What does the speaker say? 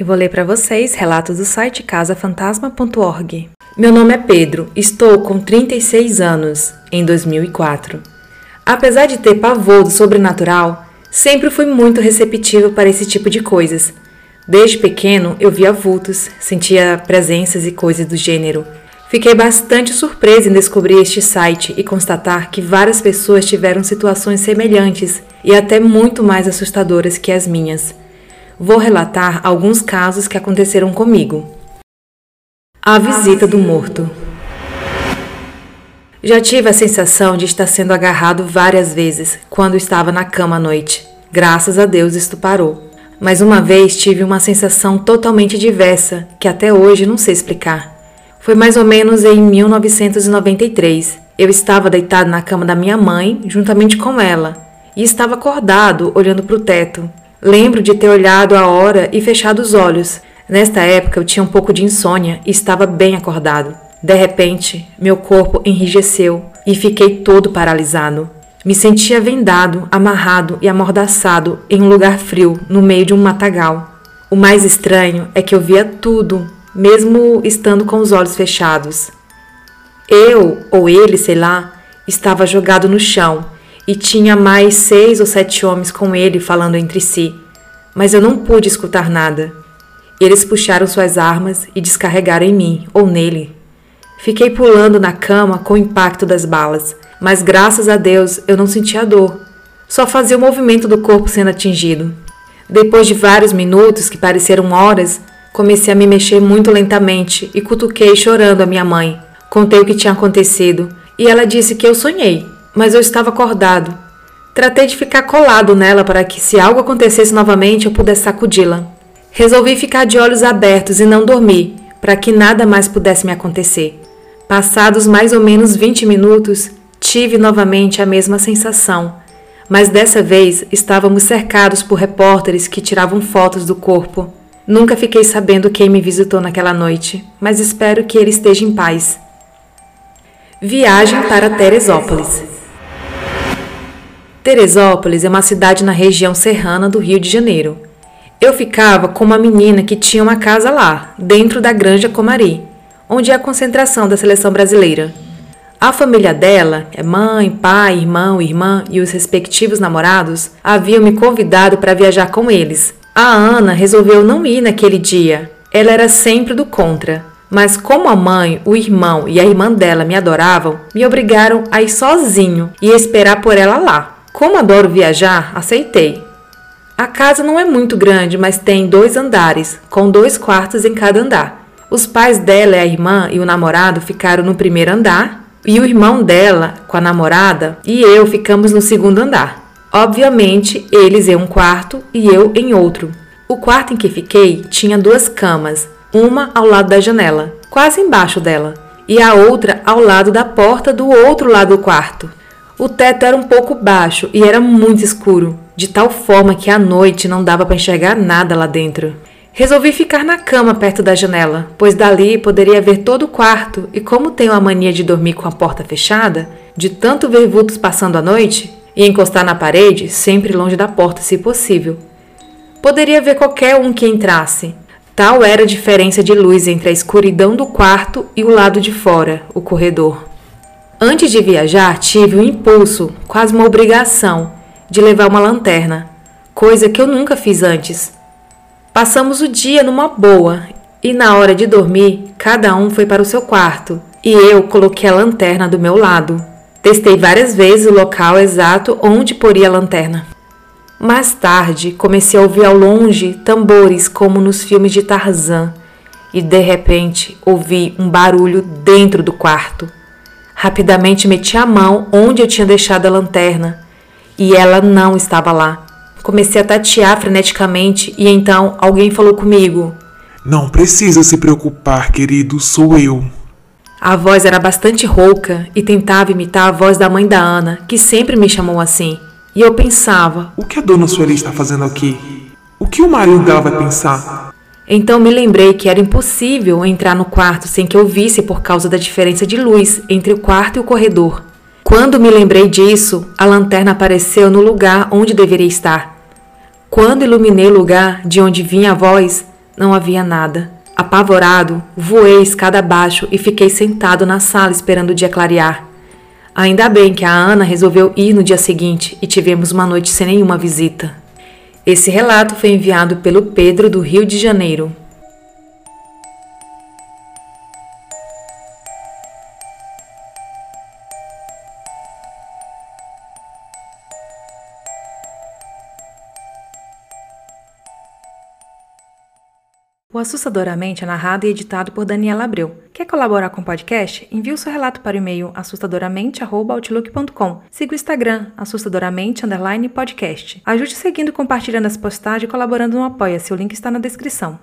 Eu vou ler para vocês relatos do site casafantasma.org. Meu nome é Pedro, estou com 36 anos, em 2004. Apesar de ter pavor do sobrenatural, sempre fui muito receptivo para esse tipo de coisas. Desde pequeno eu via vultos, sentia presenças e coisas do gênero. Fiquei bastante surpresa em descobrir este site e constatar que várias pessoas tiveram situações semelhantes e até muito mais assustadoras que as minhas vou relatar alguns casos que aconteceram comigo. A visita do morto. Já tive a sensação de estar sendo agarrado várias vezes quando estava na cama à noite. Graças a Deus isto parou. Mas uma vez tive uma sensação totalmente diversa que até hoje não sei explicar. Foi mais ou menos em 1993. Eu estava deitado na cama da minha mãe, juntamente com ela, e estava acordado, olhando para o teto. Lembro de ter olhado a hora e fechado os olhos. Nesta época eu tinha um pouco de insônia e estava bem acordado. De repente, meu corpo enrijeceu e fiquei todo paralisado. Me sentia vendado, amarrado e amordaçado em um lugar frio, no meio de um matagal. O mais estranho é que eu via tudo, mesmo estando com os olhos fechados. Eu, ou ele, sei lá, estava jogado no chão e tinha mais seis ou sete homens com ele falando entre si, mas eu não pude escutar nada. Eles puxaram suas armas e descarregaram em mim ou nele. Fiquei pulando na cama com o impacto das balas, mas graças a Deus eu não sentia dor, só fazia o movimento do corpo sendo atingido. Depois de vários minutos, que pareceram horas, comecei a me mexer muito lentamente e cutuquei chorando a minha mãe. Contei o que tinha acontecido e ela disse que eu sonhei mas eu estava acordado. Tratei de ficar colado nela para que, se algo acontecesse novamente, eu pudesse sacudi-la. Resolvi ficar de olhos abertos e não dormir, para que nada mais pudesse me acontecer. Passados mais ou menos 20 minutos, tive novamente a mesma sensação, mas dessa vez estávamos cercados por repórteres que tiravam fotos do corpo. Nunca fiquei sabendo quem me visitou naquela noite, mas espero que ele esteja em paz. Viagem para Teresópolis. Teresópolis é uma cidade na região serrana do Rio de Janeiro. Eu ficava com uma menina que tinha uma casa lá, dentro da Granja Comari, onde é a concentração da seleção brasileira. A família dela, é mãe, pai, irmão, irmã e os respectivos namorados, haviam me convidado para viajar com eles. A Ana resolveu não ir naquele dia. Ela era sempre do contra. Mas como a mãe, o irmão e a irmã dela me adoravam, me obrigaram a ir sozinho e esperar por ela lá. Como adoro viajar, aceitei. A casa não é muito grande, mas tem dois andares, com dois quartos em cada andar. Os pais dela, a irmã e o namorado ficaram no primeiro andar, e o irmão dela, com a namorada, e eu ficamos no segundo andar. Obviamente, eles em um quarto e eu em outro. O quarto em que fiquei tinha duas camas, uma ao lado da janela, quase embaixo dela, e a outra ao lado da porta do outro lado do quarto. O teto era um pouco baixo e era muito escuro, de tal forma que à noite não dava para enxergar nada lá dentro. Resolvi ficar na cama perto da janela, pois dali poderia ver todo o quarto, e como tenho a mania de dormir com a porta fechada, de tanto ver vultos passando a noite, e encostar na parede, sempre longe da porta se possível. Poderia ver qualquer um que entrasse. Tal era a diferença de luz entre a escuridão do quarto e o lado de fora, o corredor. Antes de viajar, tive o um impulso, quase uma obrigação, de levar uma lanterna, coisa que eu nunca fiz antes. Passamos o dia numa boa e na hora de dormir, cada um foi para o seu quarto e eu coloquei a lanterna do meu lado. Testei várias vezes o local exato onde poria a lanterna. Mais tarde, comecei a ouvir ao longe tambores como nos filmes de Tarzan e de repente ouvi um barulho dentro do quarto. Rapidamente meti a mão onde eu tinha deixado a lanterna e ela não estava lá. Comecei a tatear freneticamente e então alguém falou comigo: Não precisa se preocupar, querido, sou eu. A voz era bastante rouca e tentava imitar a voz da mãe da Ana, que sempre me chamou assim. E eu pensava: O que a dona Sueli está fazendo aqui? O que o marido dela vai pensar? Então me lembrei que era impossível entrar no quarto sem que eu visse por causa da diferença de luz entre o quarto e o corredor. Quando me lembrei disso, a lanterna apareceu no lugar onde deveria estar. Quando iluminei o lugar de onde vinha a voz, Não havia nada. Apavorado, voei escada abaixo e fiquei sentado na sala esperando o dia clarear. Ainda bem que a Ana resolveu ir no dia seguinte e tivemos uma noite sem nenhuma visita. Esse relato foi enviado pelo Pedro do Rio de Janeiro. O Assustadoramente é narrado e editado por Daniela Abreu. Quer colaborar com o podcast? Envie o seu relato para o e-mail assustadoramente.outlook.com. Siga o Instagram, assustadoramente podcast. Ajude seguindo, compartilhando as postagens e colaborando no Apoia-se. O link está na descrição.